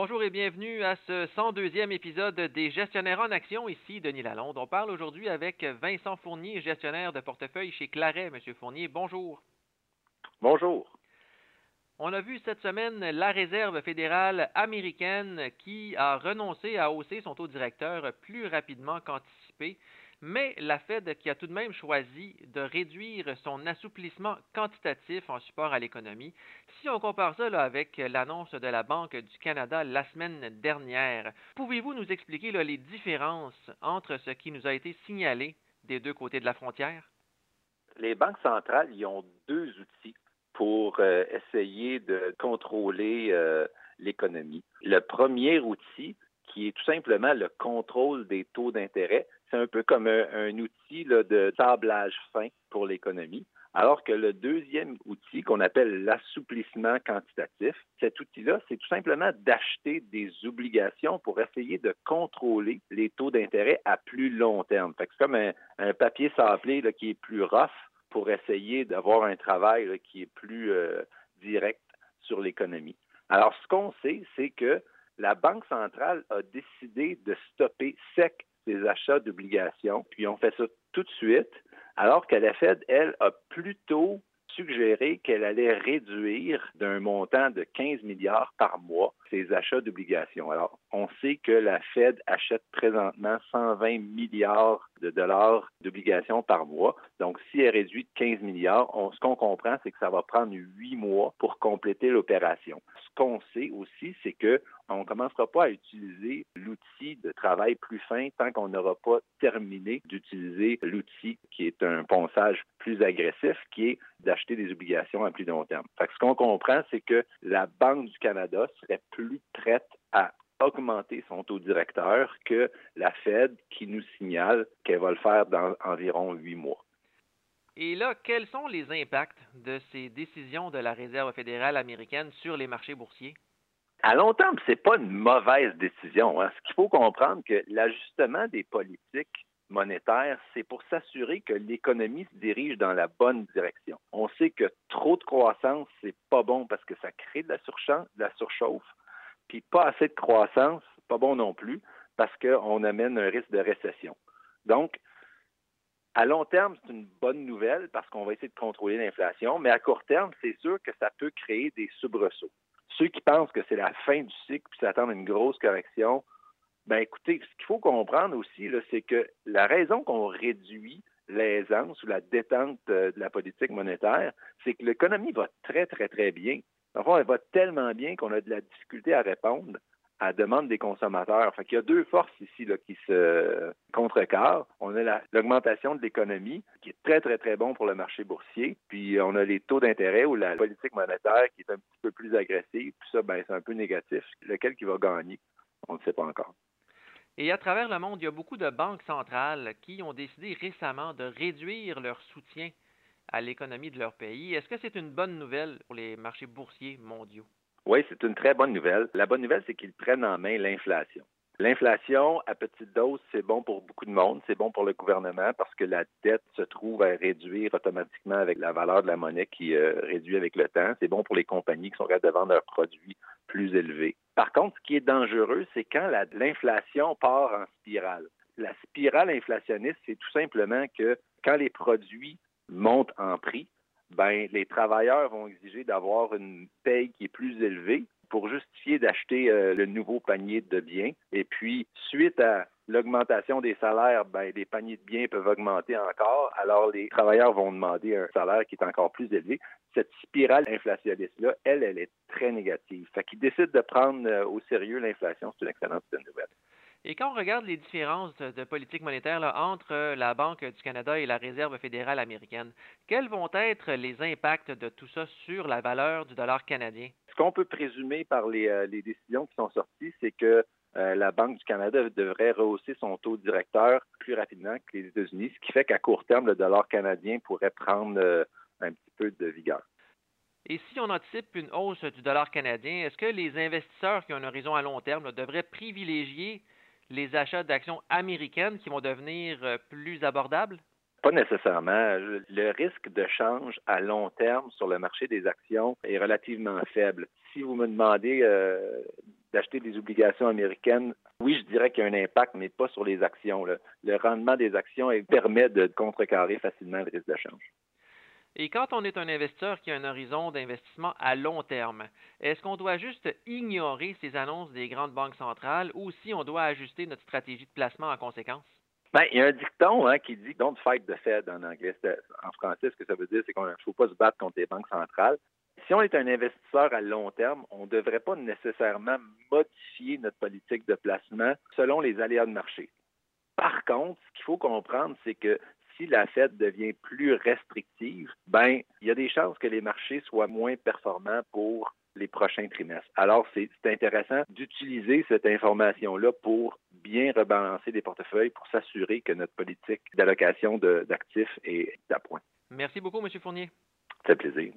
Bonjour et bienvenue à ce 102e épisode des Gestionnaires en Action. Ici Denis Lalonde. On parle aujourd'hui avec Vincent Fournier, gestionnaire de portefeuille chez Claret. Monsieur Fournier, bonjour. Bonjour. On a vu cette semaine la Réserve fédérale américaine qui a renoncé à hausser son taux directeur plus rapidement qu'anticipé mais la Fed qui a tout de même choisi de réduire son assouplissement quantitatif en support à l'économie. Si on compare ça avec l'annonce de la Banque du Canada la semaine dernière, pouvez-vous nous expliquer les différences entre ce qui nous a été signalé des deux côtés de la frontière? Les banques centrales y ont deux outils pour euh, essayer de contrôler euh, l'économie. Le premier outil, qui est tout simplement le contrôle des taux d'intérêt, c'est un peu comme un, outil de tablage fin pour l'économie. Alors que le deuxième outil qu'on appelle l'assouplissement quantitatif, cet outil-là, c'est tout simplement d'acheter des obligations pour essayer de contrôler les taux d'intérêt à plus long terme. c'est comme un, papier sablé qui est plus rough pour essayer d'avoir un travail qui est plus euh, direct sur l'économie. Alors, ce qu'on sait, c'est que la Banque centrale a décidé de stopper sec des achats d'obligations, puis on fait ça tout de suite, alors que la Fed, elle, a plutôt suggéré qu'elle allait réduire d'un montant de 15 milliards par mois ses achats d'obligations. Alors, on sait que la Fed achète présentement 120 milliards de dollars d'obligations par mois. Donc, si elle réduit de 15 milliards, ce qu'on comprend, c'est que ça va prendre huit mois pour compléter l'opération. Ce qu'on sait aussi, c'est que on ne commencera pas à utiliser l'outil de travail plus fin tant qu'on n'aura pas terminé d'utiliser l'outil qui est un ponçage plus agressif, qui est d'acheter des obligations à plus long terme. ce qu'on comprend, c'est que la Banque du Canada serait plus prête à augmenter son taux directeur que la Fed qui nous signale qu'elle va le faire dans environ huit mois. Et là, quels sont les impacts de ces décisions de la Réserve fédérale américaine sur les marchés boursiers? À long terme, ce n'est pas une mauvaise décision. Hein. Ce qu'il faut comprendre, que l'ajustement des politiques monétaires, c'est pour s'assurer que l'économie se dirige dans la bonne direction. On sait que trop de croissance, c'est pas bon parce que ça crée de la, de la surchauffe, puis pas assez de croissance, pas bon non plus parce qu'on amène un risque de récession. Donc, à long terme, c'est une bonne nouvelle parce qu'on va essayer de contrôler l'inflation, mais à court terme, c'est sûr que ça peut créer des soubresauts ceux qui pensent que c'est la fin du cycle puis s'attendent à une grosse correction, ben écoutez, ce qu'il faut comprendre aussi, c'est que la raison qu'on réduit l'aisance ou la détente euh, de la politique monétaire, c'est que l'économie va très, très, très bien. Enfin, elle va tellement bien qu'on a de la difficulté à répondre à la demande des consommateurs. Fait qu'il y a deux forces ici qui se contrecarrent. On a l'augmentation de l'économie, qui est très, très, très bon pour le marché boursier. Puis on a les taux d'intérêt ou la politique monétaire qui est un petit peu plus agressive. Puis ça, ben, c'est un peu négatif. Lequel qui va gagner? On ne sait pas encore. Et à travers le monde, il y a beaucoup de banques centrales qui ont décidé récemment de réduire leur soutien à l'économie de leur pays. Est-ce que c'est une bonne nouvelle pour les marchés boursiers mondiaux? Oui, c'est une très bonne nouvelle. La bonne nouvelle, c'est qu'ils prennent en main l'inflation. L'inflation, à petite dose, c'est bon pour beaucoup de monde, c'est bon pour le gouvernement parce que la dette se trouve à réduire automatiquement avec la valeur de la monnaie qui euh, réduit avec le temps. C'est bon pour les compagnies qui sont capables de vendre leurs produits plus élevés. Par contre, ce qui est dangereux, c'est quand l'inflation part en spirale. La spirale inflationniste, c'est tout simplement que quand les produits montent en prix, ben, les travailleurs vont exiger d'avoir une paye qui est plus élevée pour justifier d'acheter euh, le nouveau panier de biens. Et puis, suite à l'augmentation des salaires, ben, les paniers de biens peuvent augmenter encore, alors les travailleurs vont demander un salaire qui est encore plus élevé. Cette spirale inflationniste-là, elle, elle est très négative. Fait qu'ils décident de prendre euh, au sérieux l'inflation, c'est une excellente nouvelle. Et quand on regarde les différences de, politique monétaire entre euh, la Banque du Canada et la Réserve fédérale américaine, quels vont être les impacts de tout ça sur la valeur du dollar canadien? Ce qu'on peut présumer par les, euh, décisions qui sont sorties, c'est que euh, la Banque du Canada devrait rehausser son taux directeur plus rapidement que les États-Unis, ce qui fait qu'à court terme, le dollar canadien pourrait prendre un petit peu de vigueur. Et si on anticipe une hausse du dollar canadien, est-ce que les investisseurs qui ont une horizon à long terme devraient privilégier les achats d'actions américaines qui vont devenir euh, plus abordables? Pas nécessairement. Le risque de change à long terme sur le marché des actions est relativement faible. Si vous me demandez euh, d'acheter des obligations américaines, oui, je dirais qu'il y a un impact, mais pas sur les actions. Le rendement des actions permet de contrecarrer facilement le risque de change. Et quand on est un investisseur qui a un horizon d'investissement à long terme, est-ce qu'on doit juste ignorer ces annonces des grandes banques centrales ou si on doit ajuster notre stratégie de placement en conséquence? Bien, il y a un dicton hein, qui dit Don't fight the Fed en anglais. En français, ce que ça veut dire, c'est qu'on ne faut pas se battre contre les banques centrales. Si on est un investisseur à long terme, on ne devrait pas nécessairement modifier notre politique de placement selon les aléas de marché. Par contre, ce qu'il faut comprendre, c'est que si la Fed devient plus restrictive, ben il y a des chances que les marchés soient moins performants pour les prochains trimestres. Alors, c'est intéressant d'utiliser cette information-là pour bien rebalancer les portefeuilles pour s'assurer que notre politique d'allocation d'actifs est à point. Merci beaucoup, M. Fournier. Fait plaisir.